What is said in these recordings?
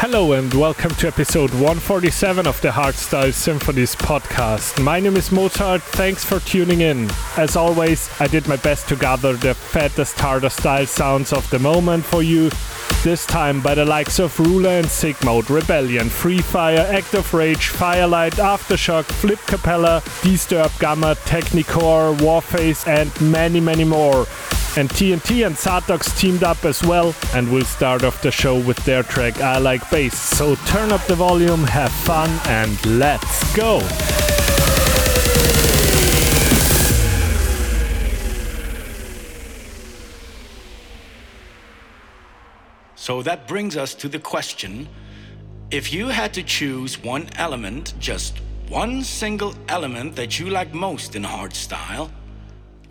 Hello and welcome to episode 147 of the Hardstyle Symphonies podcast. My name is Mozart, thanks for tuning in. As always, I did my best to gather the fattest harder style sounds of the moment for you. This time by the likes of Rooler and Sickmode, Rebellion, Free Fire, Act of Rage, Firelight, Aftershock, Flip Capella, D-Sturb Gamma, Technicore, Warface, and many, many more. And TNT and Satox teamed up as well, and we'll start off the show with their track I Like Bass. So turn up the volume, have fun, and let's go! So that brings us to the question if you had to choose one element, just one single element that you like most in hardstyle,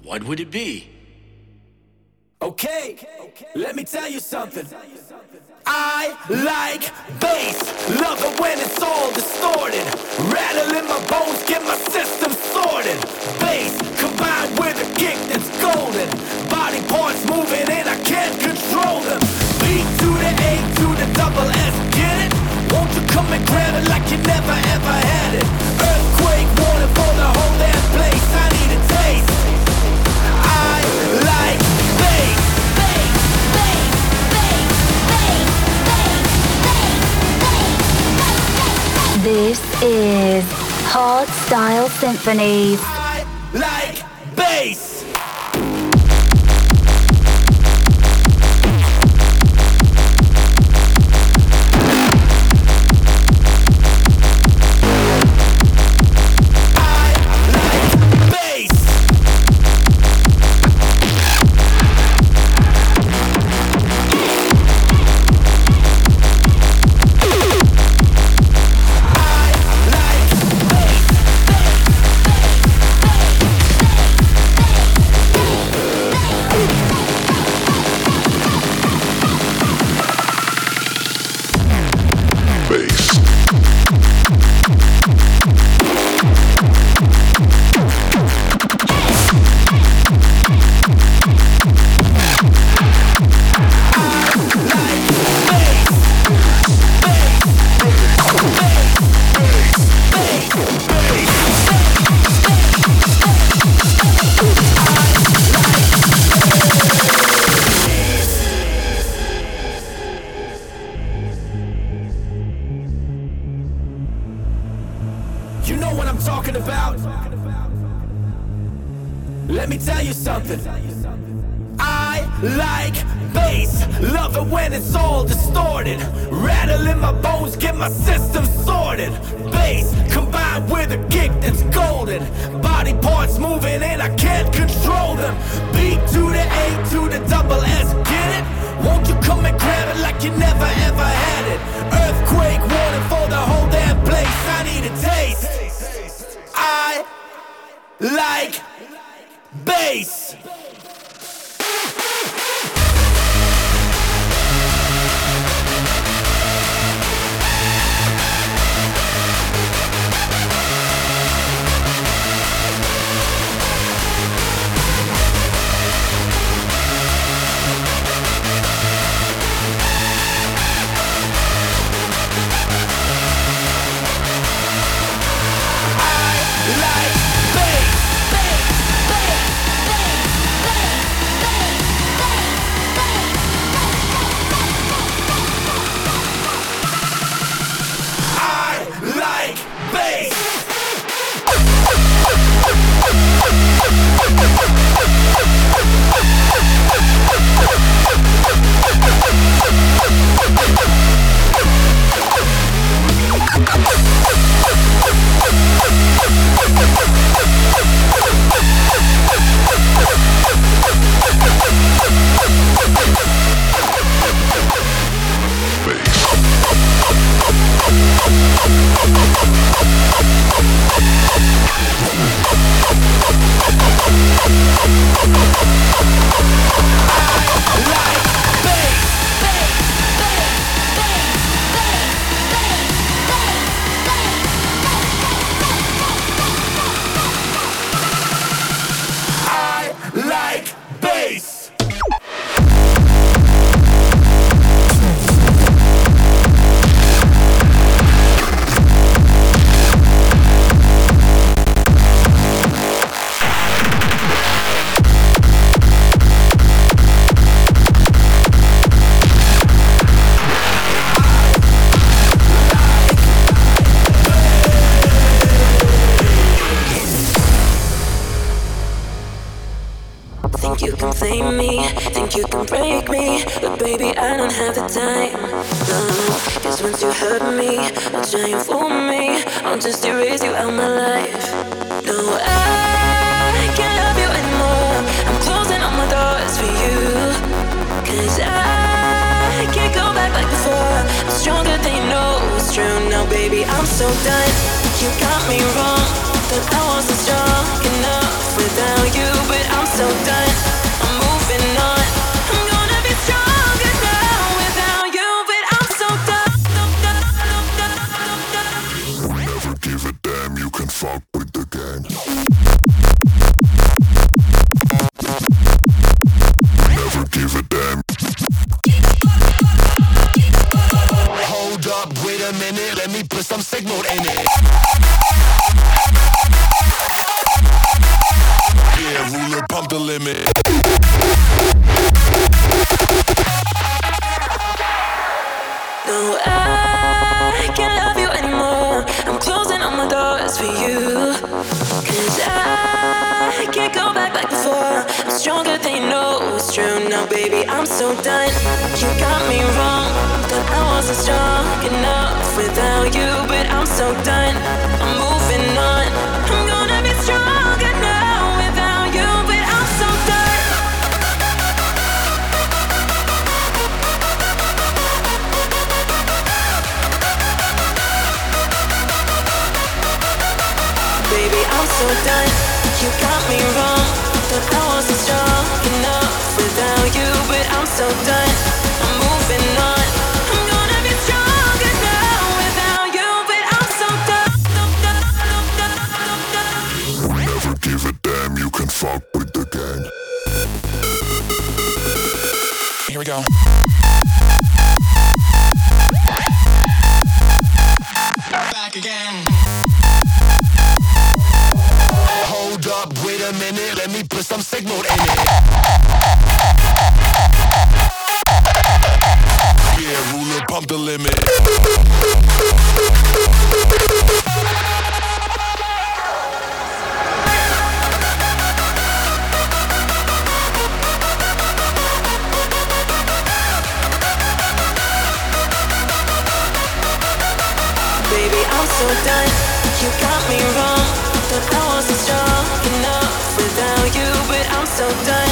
what would it be? Okay, let me tell you something. I like bass, love it when it's all distorted. Rattle in my bones, get my system sorted. Bass combined with a kick that's golden. Body parts moving and I can't control them. Symphonies. I like bass. Like bass. you can blame me, think you can break me, but baby, I don't have the time. No, cause once you hurt me, I'll try and fool me, I'll just erase you out my life. No, I can't love you anymore. I'm closing all my doors for you, cause I can't go back like before. I'm stronger than you know it's true. Now, baby, I'm so done. You got me wrong, but I wasn't strong enough without you, but I'm so done and on Gang. Here we go. Back again. Hold up, wait a minute, let me put some signal in it. Yeah, ruler, pump the limit. so done. You got me wrong. Thought I was strong enough without you, but I'm so done.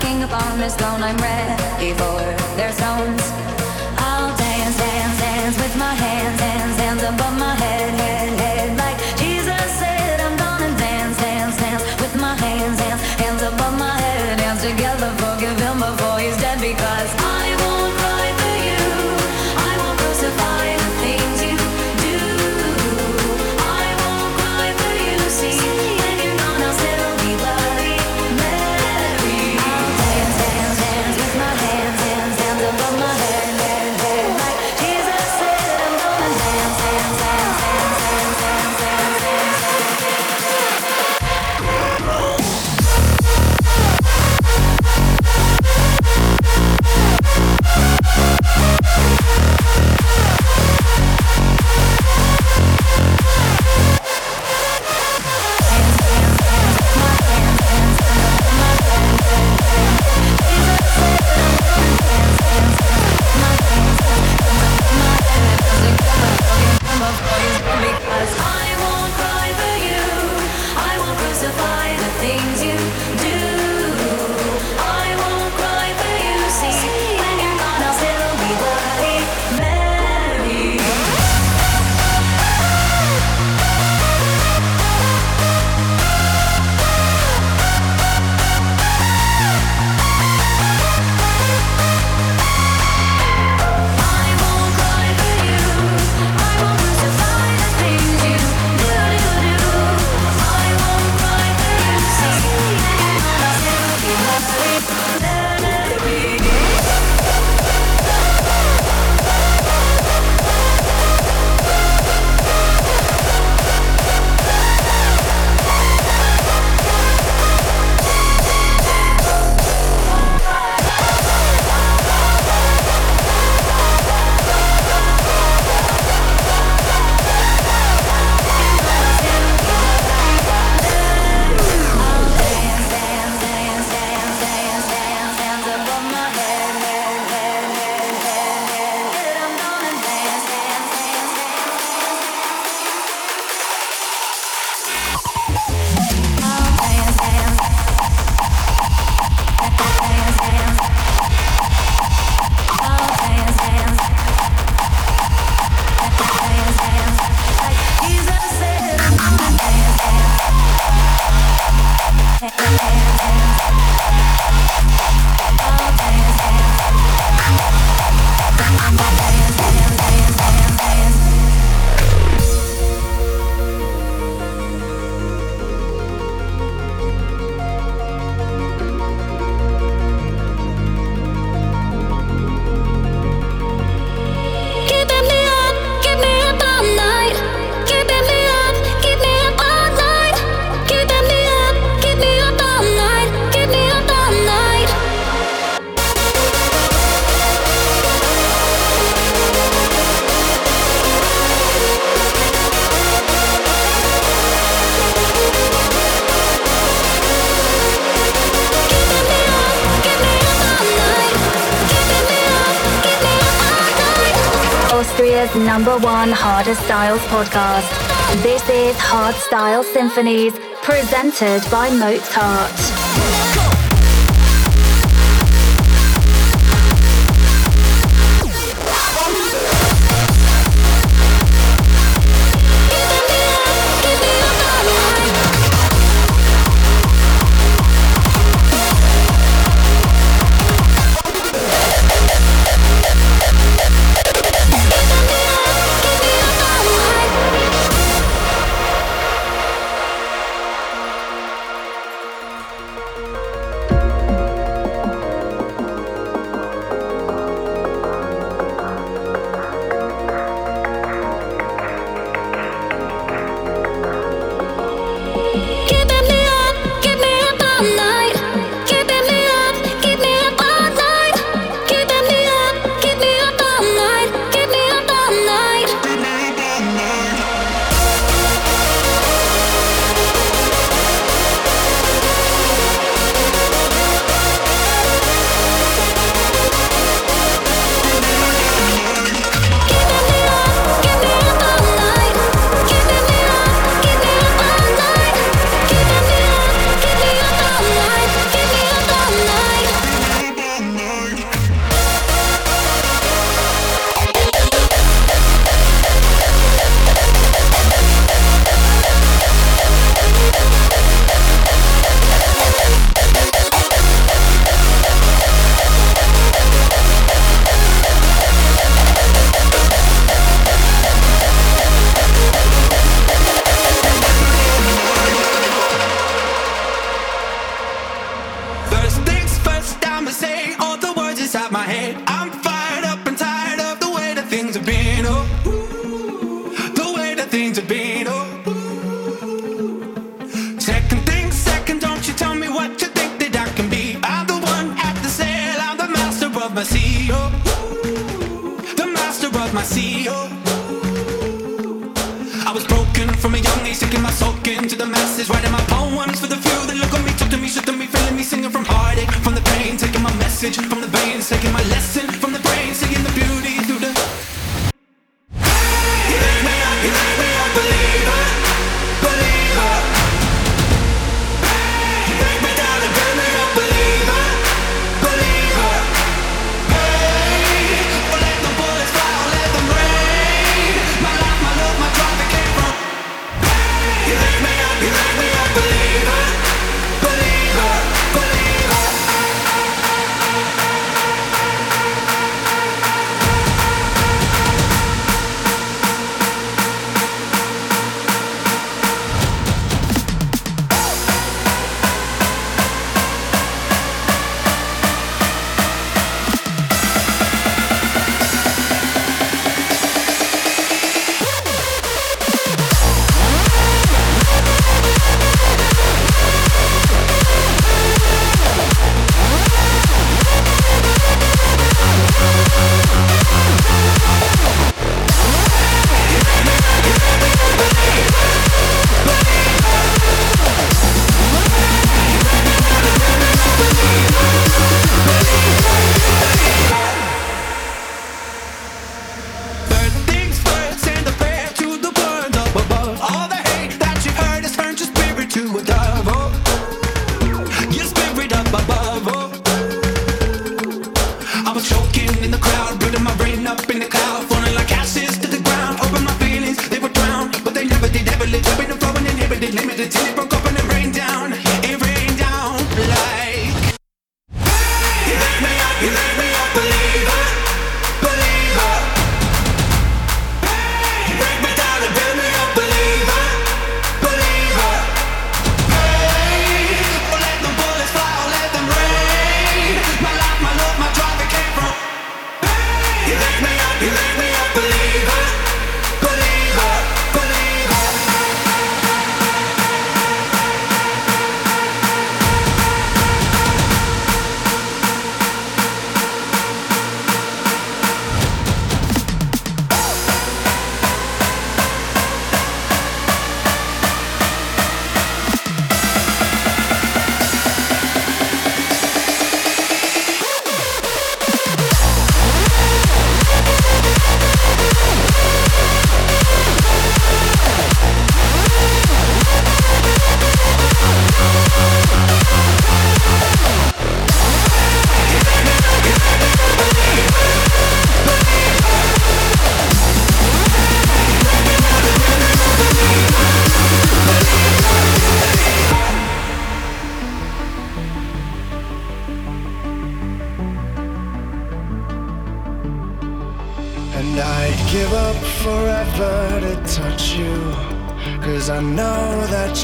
king upon this throne. I'm ready for their songs. Number one hardest styles podcast. This is Hardstyle Symphonies, presented by Mozart.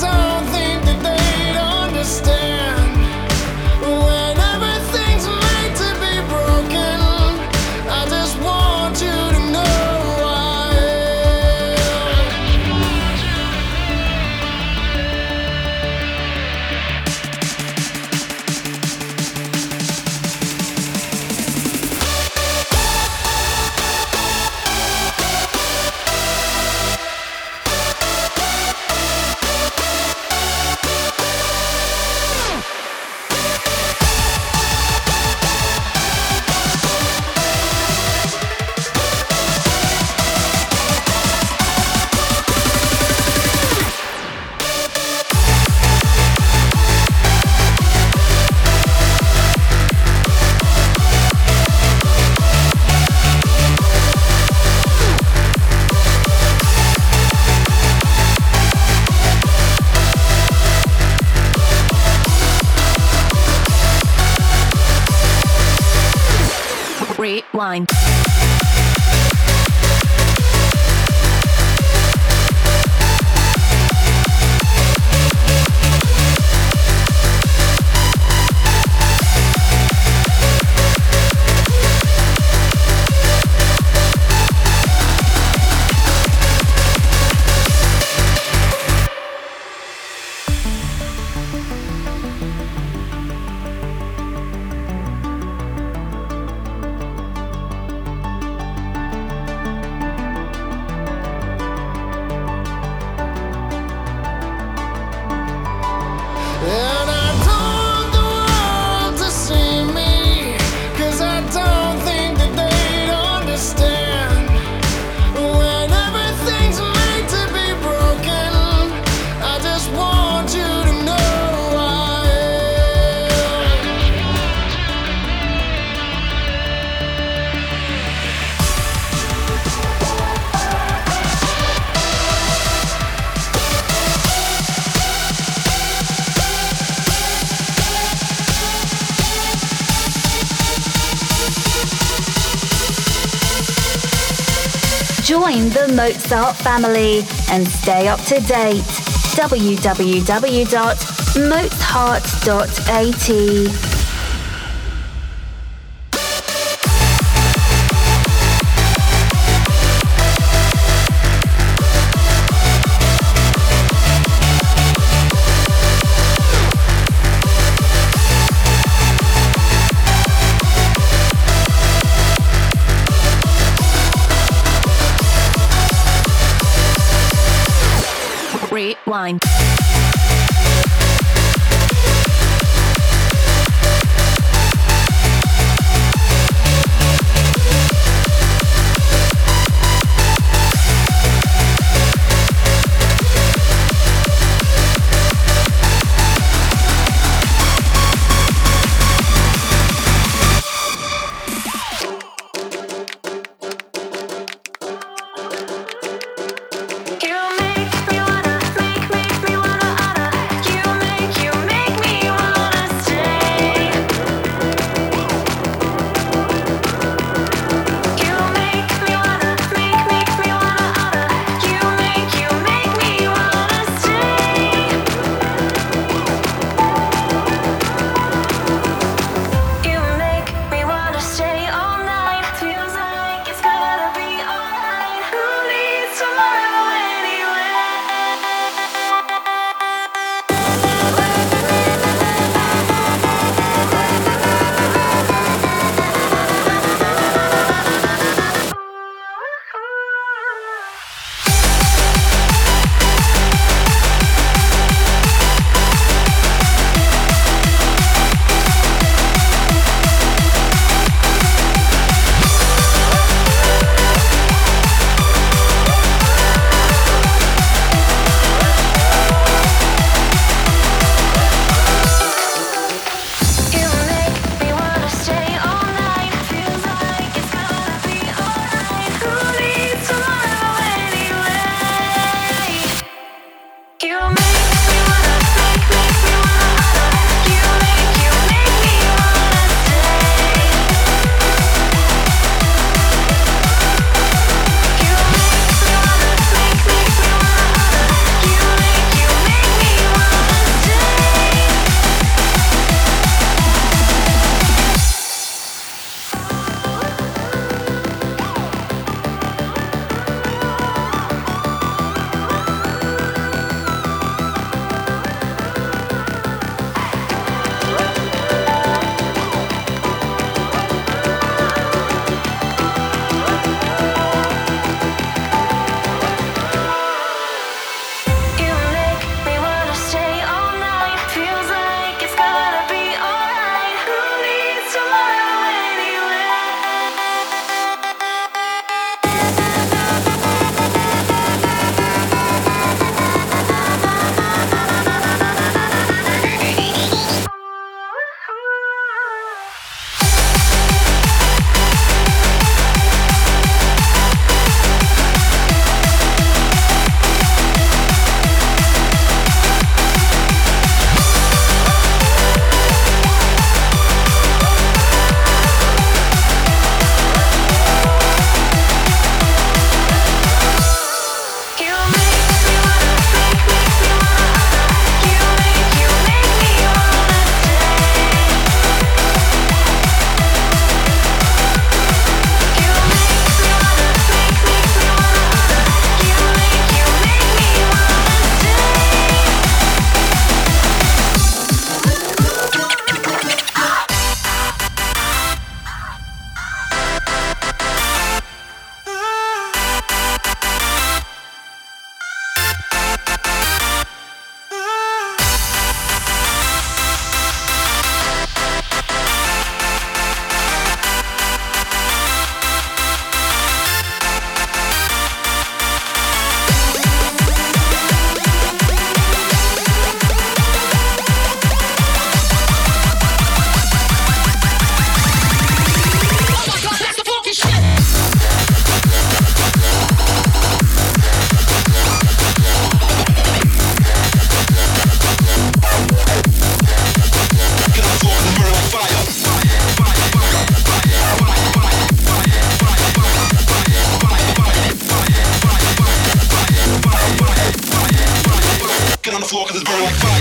don't think that they'd understand. Mozart family and stay up to date. www.mozart.at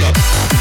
up.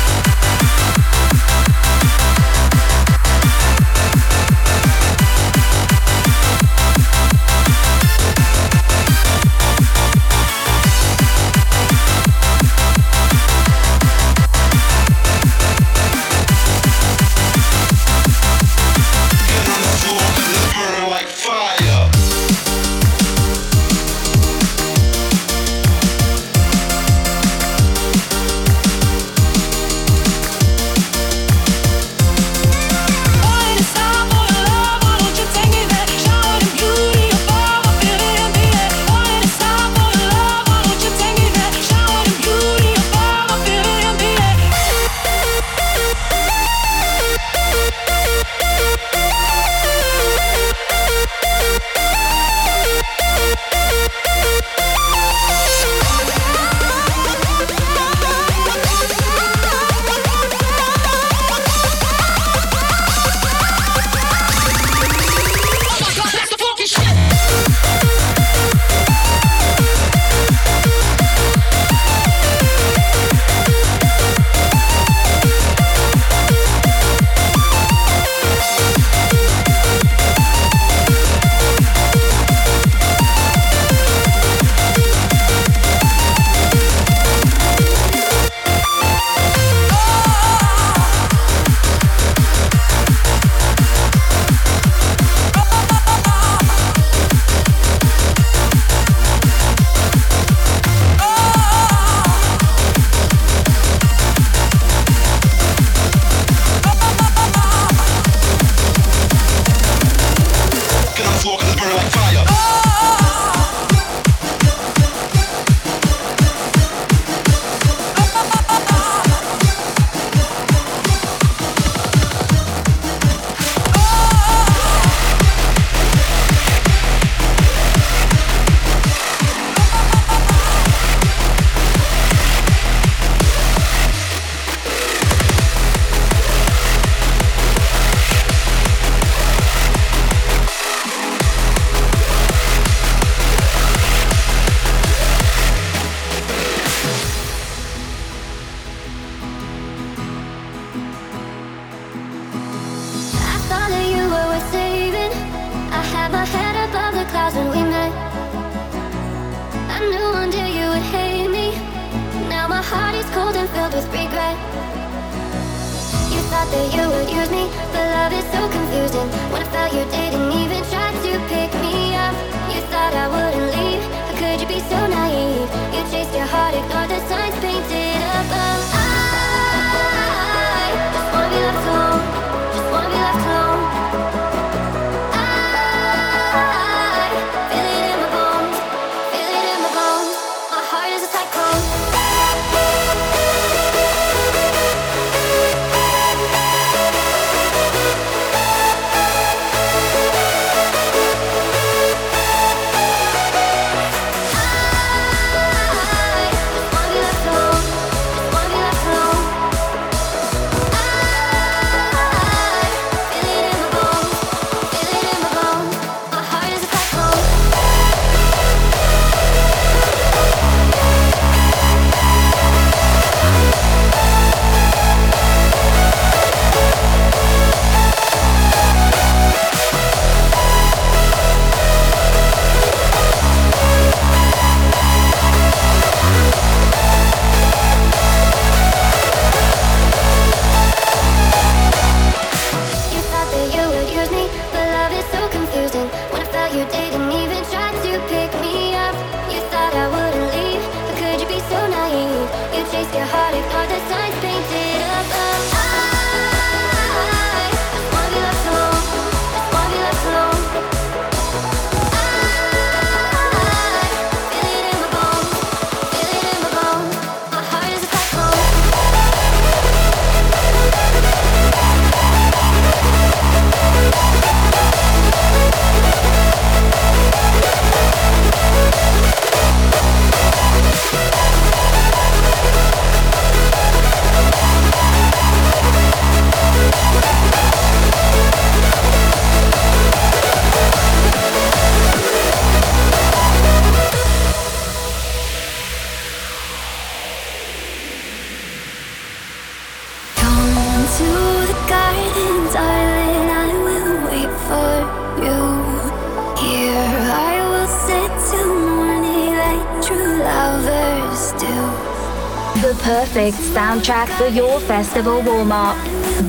soundtrack for your festival warm up.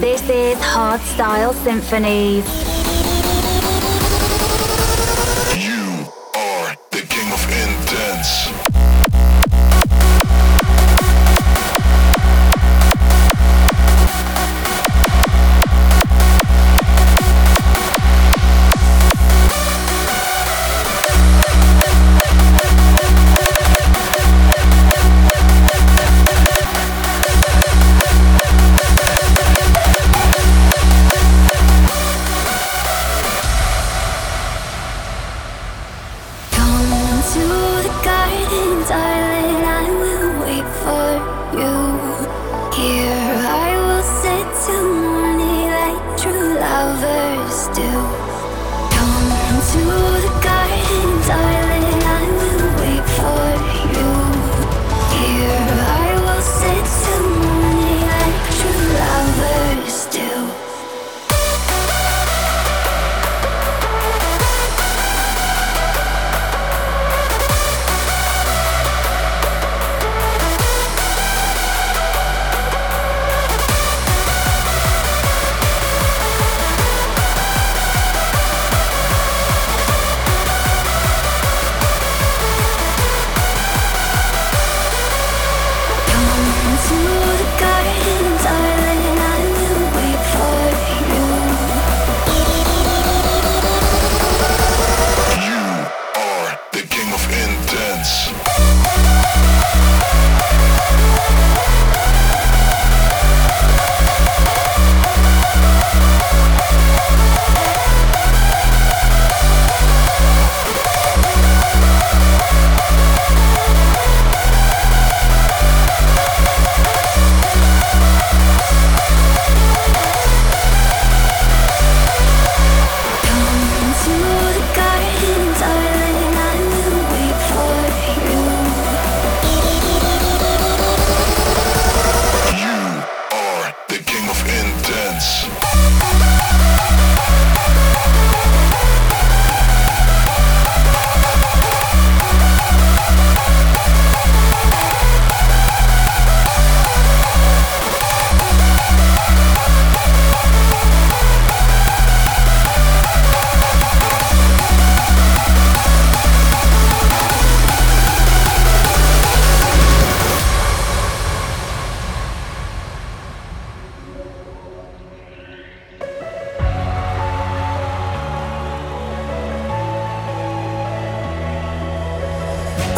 This is Hardstyle Symphonies.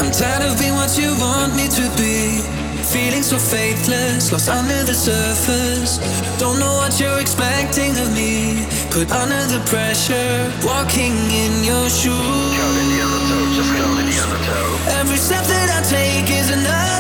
I'm tired of being what you want me to be. Feeling so faithless, lost under the surface. Don't know what you're expecting of me. Put under the pressure, walking in your shoes. Every step that I take is another.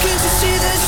Can't you see this?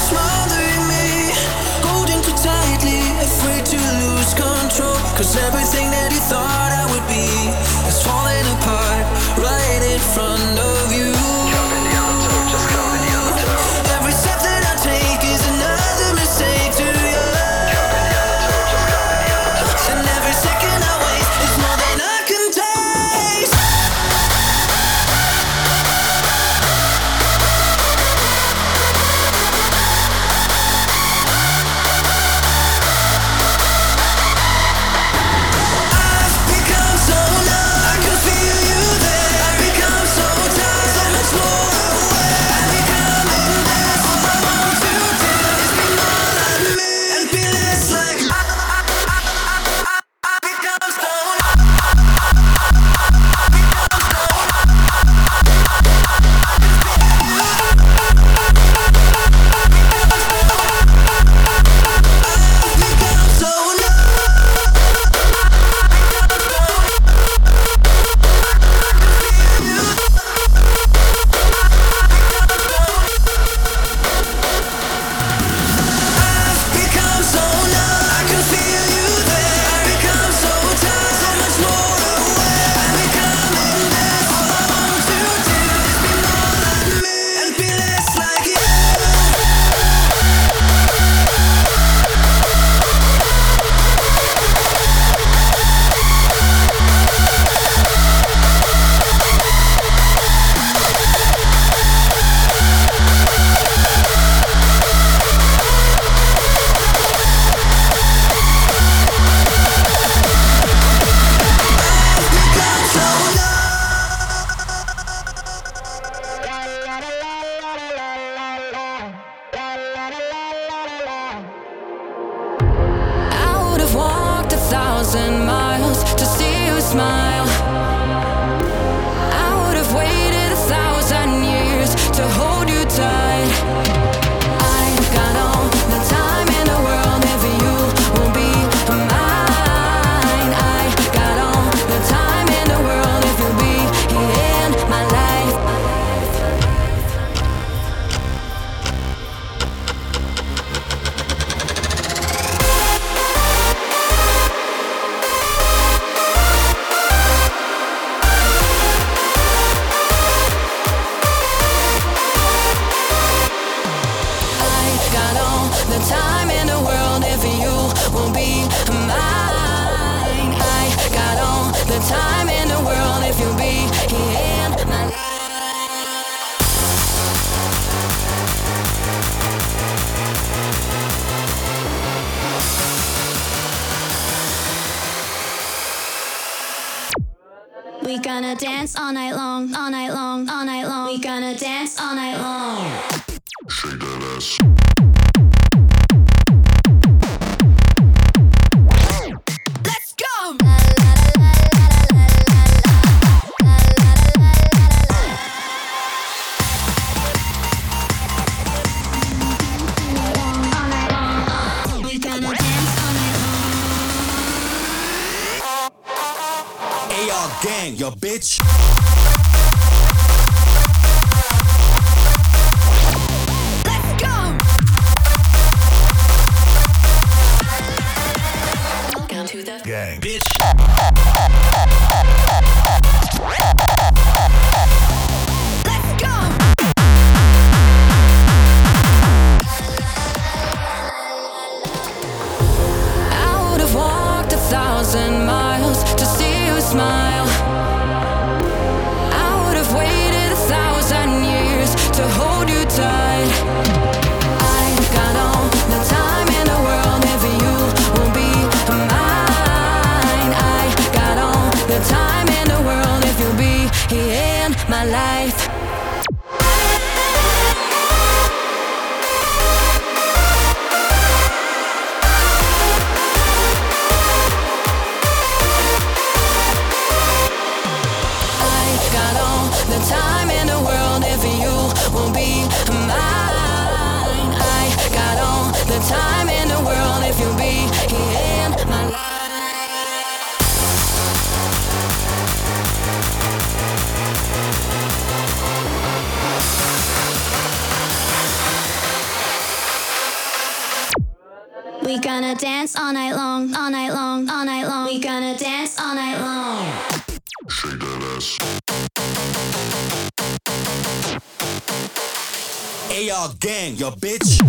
dog gang, yo bitch.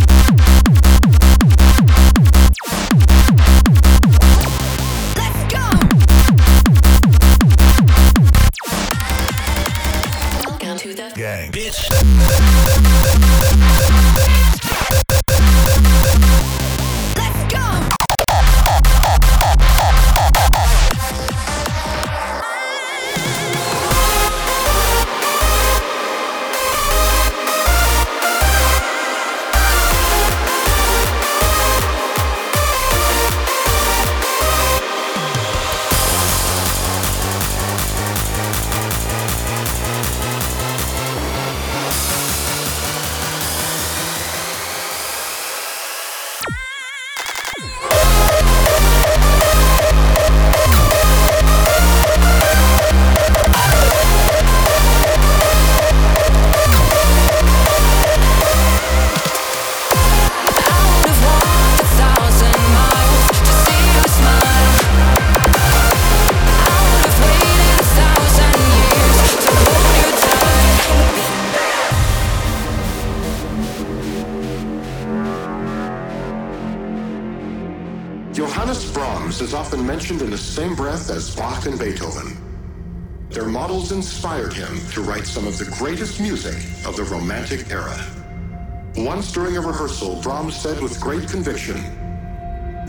Let's go. Welcome to the gang, bitch. Johannes Brahms is often mentioned in the same breath as Bach and Beethoven. Their models inspired him to write some of the greatest music of the Romantic era. Once during a rehearsal, Brahms said with great conviction,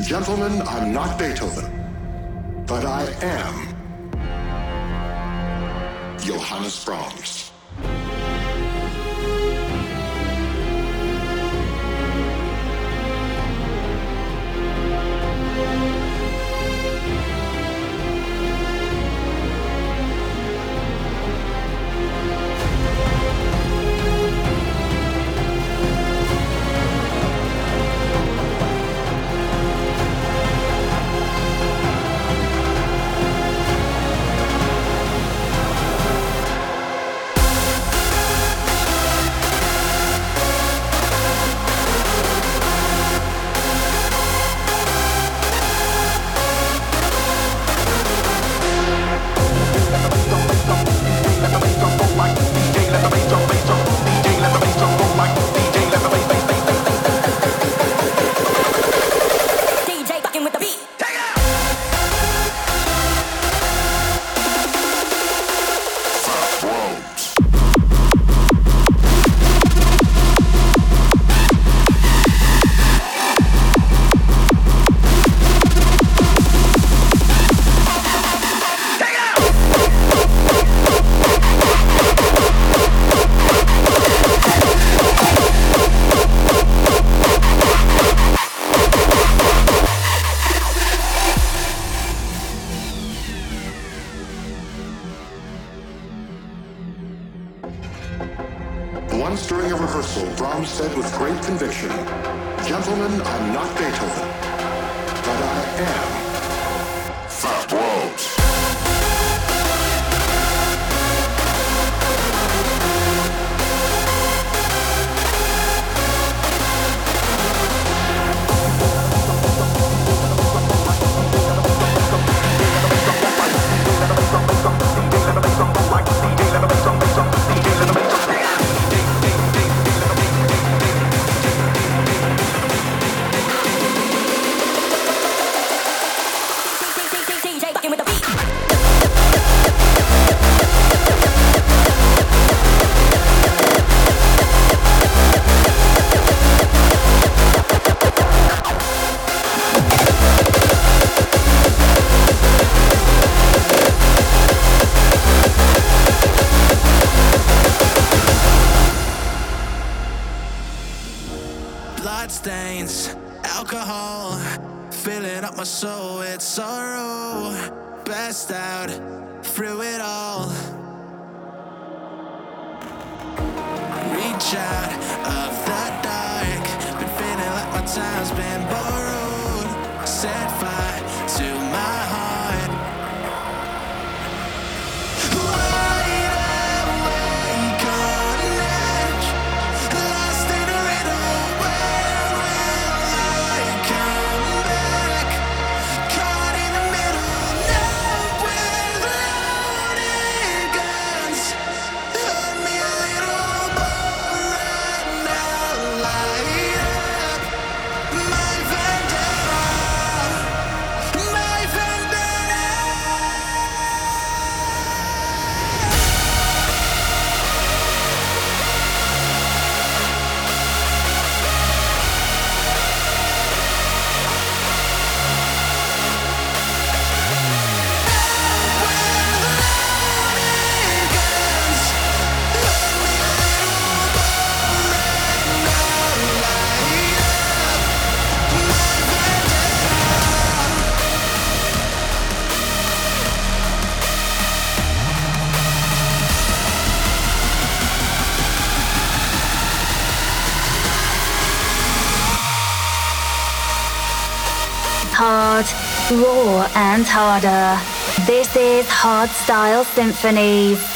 Gentlemen, I'm not Beethoven, but I am Johannes Brahms. Raw, and harder. This is Hardstyle Symphonies.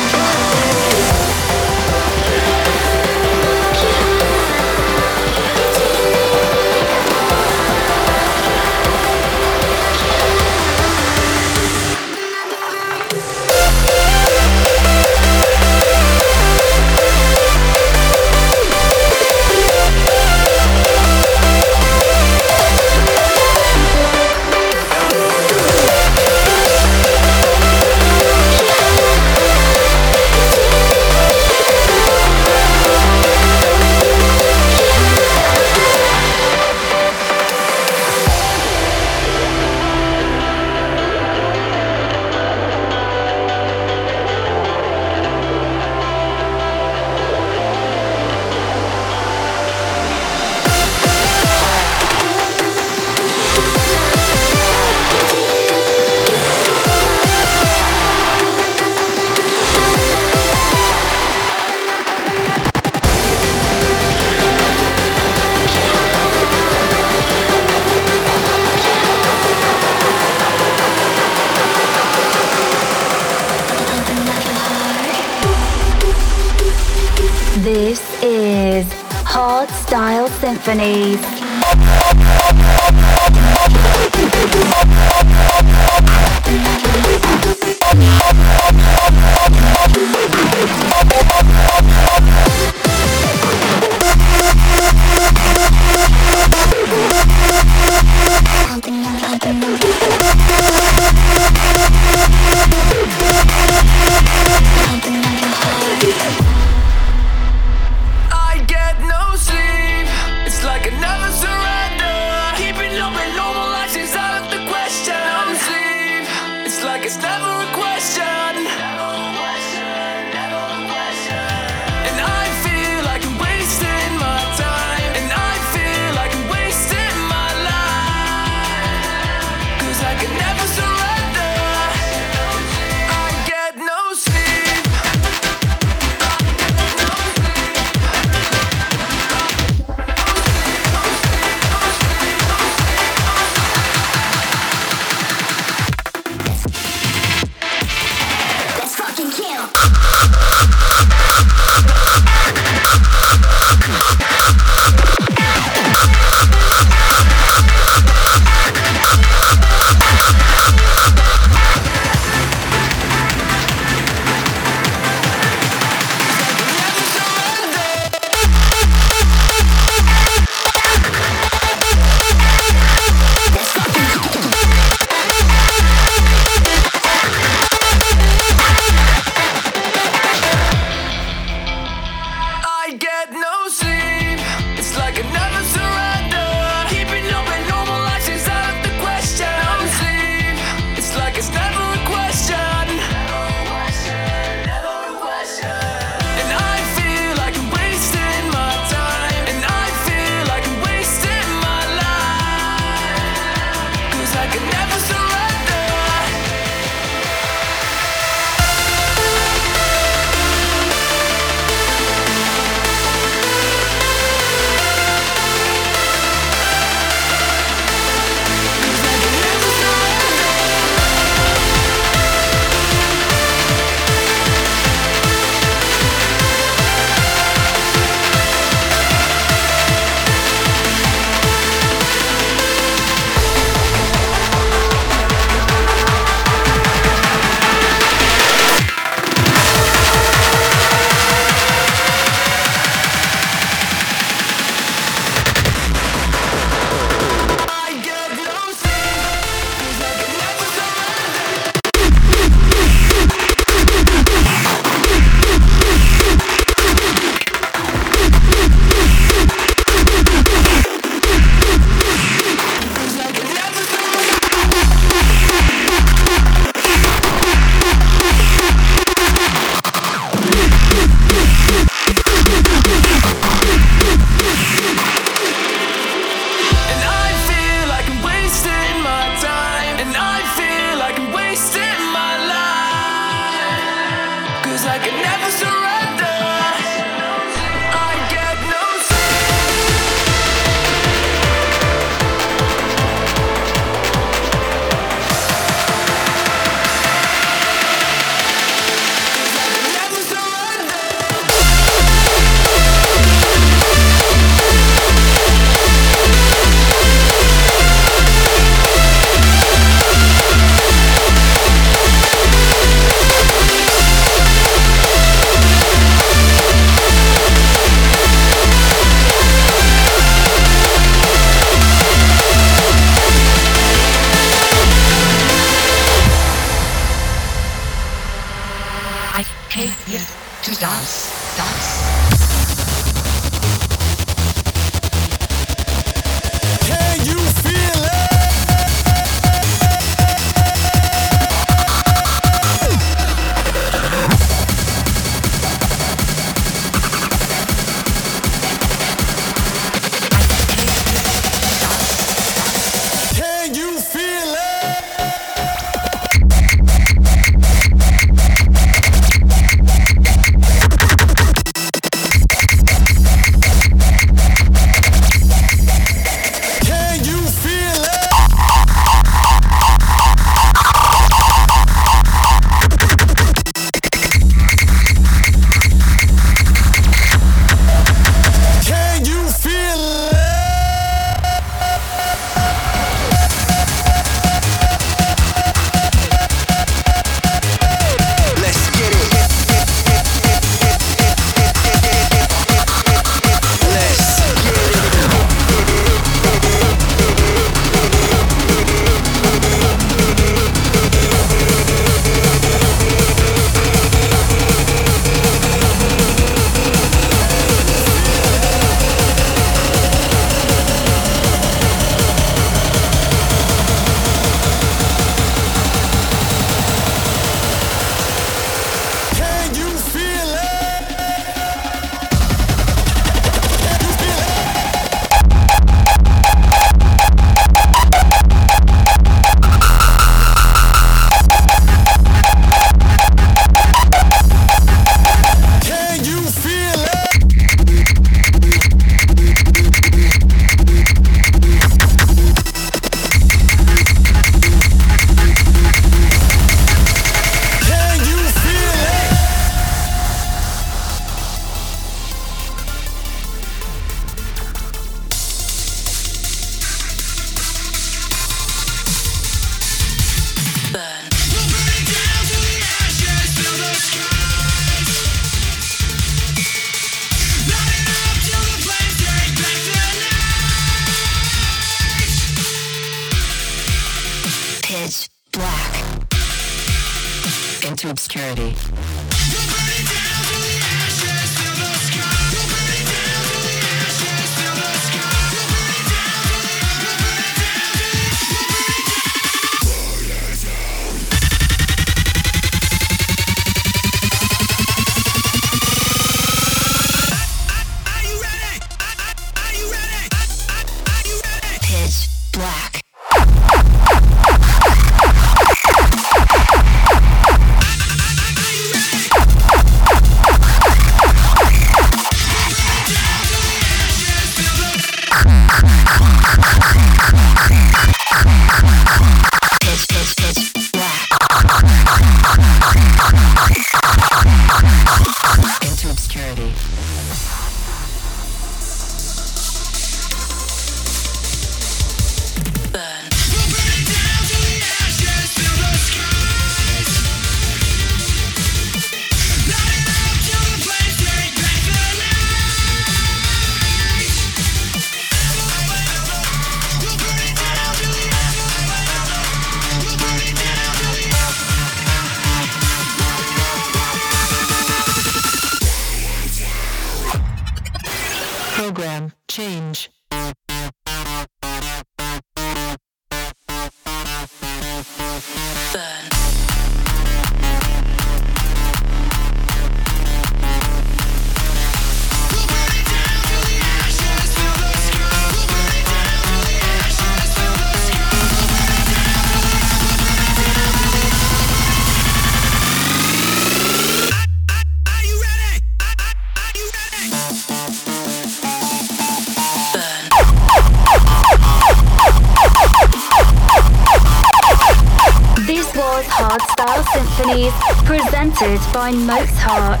Presented by Mozart.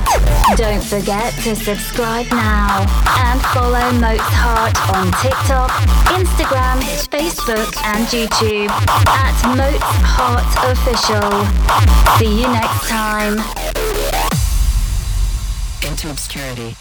Don't forget to subscribe now and follow Mozart on TikTok, Instagram, Facebook, and YouTube at Mozart Official. See you next time. Into obscurity.